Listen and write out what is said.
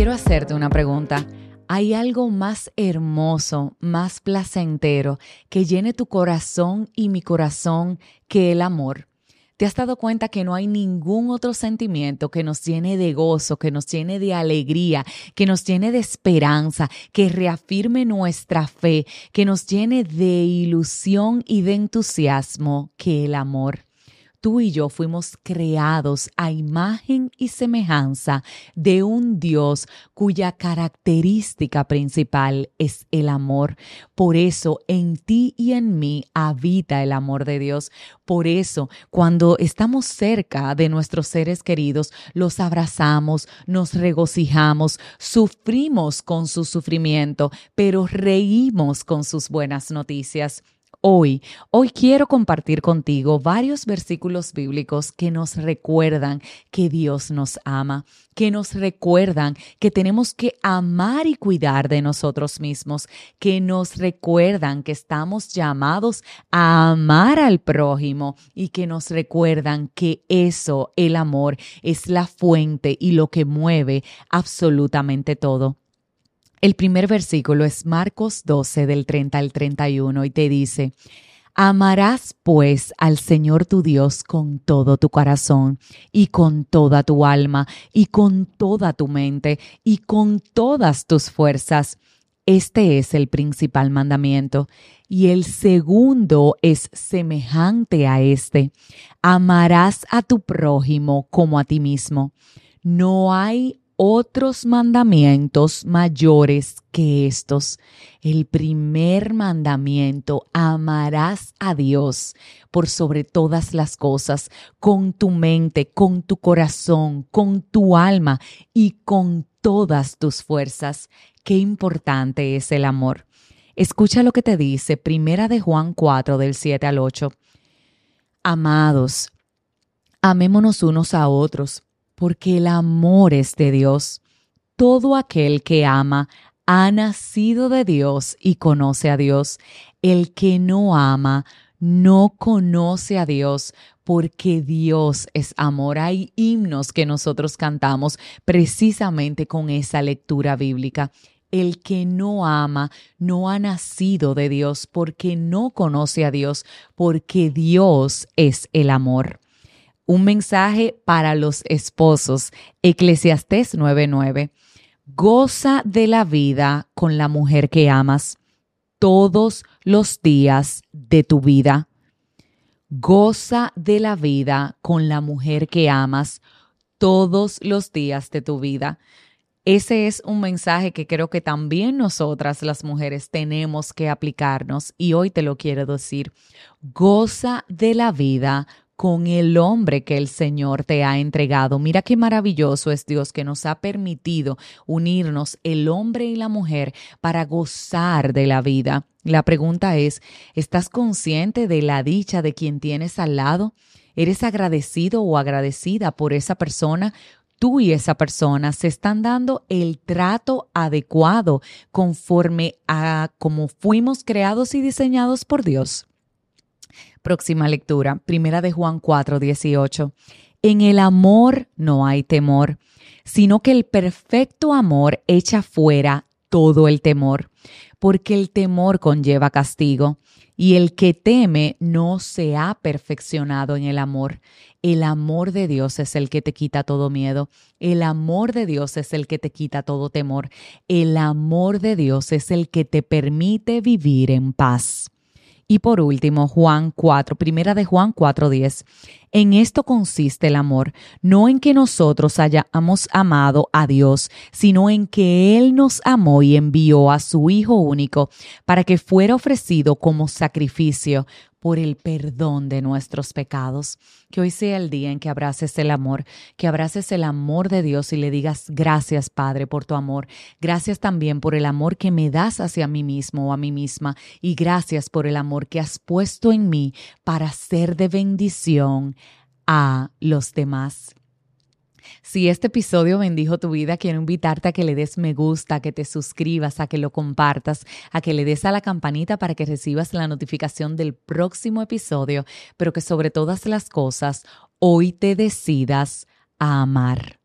quiero hacerte una pregunta. ¿Hay algo más hermoso, más placentero que llene tu corazón y mi corazón que el amor? ¿Te has dado cuenta que no hay ningún otro sentimiento que nos llene de gozo, que nos llene de alegría, que nos llene de esperanza, que reafirme nuestra fe, que nos llene de ilusión y de entusiasmo que el amor? Tú y yo fuimos creados a imagen y semejanza de un Dios cuya característica principal es el amor. Por eso en ti y en mí habita el amor de Dios. Por eso cuando estamos cerca de nuestros seres queridos, los abrazamos, nos regocijamos, sufrimos con su sufrimiento, pero reímos con sus buenas noticias hoy. Hoy quiero compartir contigo varios versículos bíblicos que nos recuerdan que Dios nos ama, que nos recuerdan que tenemos que amar y cuidar de nosotros mismos, que nos recuerdan que estamos llamados a amar al prójimo y que nos recuerdan que eso, el amor, es la fuente y lo que mueve absolutamente todo. El primer versículo es Marcos 12 del 30 al 31 y te dice, Amarás pues al Señor tu Dios con todo tu corazón y con toda tu alma y con toda tu mente y con todas tus fuerzas. Este es el principal mandamiento. Y el segundo es semejante a este. Amarás a tu prójimo como a ti mismo. No hay otros mandamientos mayores que estos. El primer mandamiento, amarás a Dios por sobre todas las cosas, con tu mente, con tu corazón, con tu alma y con todas tus fuerzas. Qué importante es el amor. Escucha lo que te dice Primera de Juan 4 del 7 al 8. Amados, amémonos unos a otros porque el amor es de Dios. Todo aquel que ama ha nacido de Dios y conoce a Dios. El que no ama no conoce a Dios porque Dios es amor. Hay himnos que nosotros cantamos precisamente con esa lectura bíblica. El que no ama no ha nacido de Dios porque no conoce a Dios, porque Dios es el amor. Un mensaje para los esposos. Eclesiastés 9:9. Goza de la vida con la mujer que amas todos los días de tu vida. Goza de la vida con la mujer que amas todos los días de tu vida. Ese es un mensaje que creo que también nosotras las mujeres tenemos que aplicarnos y hoy te lo quiero decir. Goza de la vida con el hombre que el Señor te ha entregado. Mira qué maravilloso es Dios que nos ha permitido unirnos el hombre y la mujer para gozar de la vida. La pregunta es, ¿estás consciente de la dicha de quien tienes al lado? ¿Eres agradecido o agradecida por esa persona? Tú y esa persona se están dando el trato adecuado conforme a cómo fuimos creados y diseñados por Dios. Próxima lectura, primera de Juan 4, 18. En el amor no hay temor, sino que el perfecto amor echa fuera todo el temor, porque el temor conlleva castigo, y el que teme no se ha perfeccionado en el amor. El amor de Dios es el que te quita todo miedo. El amor de Dios es el que te quita todo temor. El amor de Dios es el que te permite vivir en paz. Y por último, Juan 4, primera de Juan 4:10. En esto consiste el amor, no en que nosotros hayamos amado a Dios, sino en que Él nos amó y envió a su Hijo único para que fuera ofrecido como sacrificio por el perdón de nuestros pecados. Que hoy sea el día en que abraces el amor, que abraces el amor de Dios y le digas gracias Padre por tu amor, gracias también por el amor que me das hacia mí mismo o a mí misma y gracias por el amor que has puesto en mí para ser de bendición a los demás. Si este episodio bendijo tu vida, quiero invitarte a que le des me gusta, a que te suscribas, a que lo compartas, a que le des a la campanita para que recibas la notificación del próximo episodio, pero que sobre todas las cosas, hoy te decidas a amar.